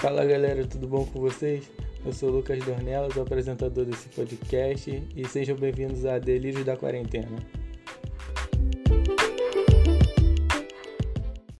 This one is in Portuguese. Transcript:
Fala galera, tudo bom com vocês? Eu sou o Lucas Dornelas, apresentador desse podcast, e sejam bem-vindos a Delírios da Quarentena.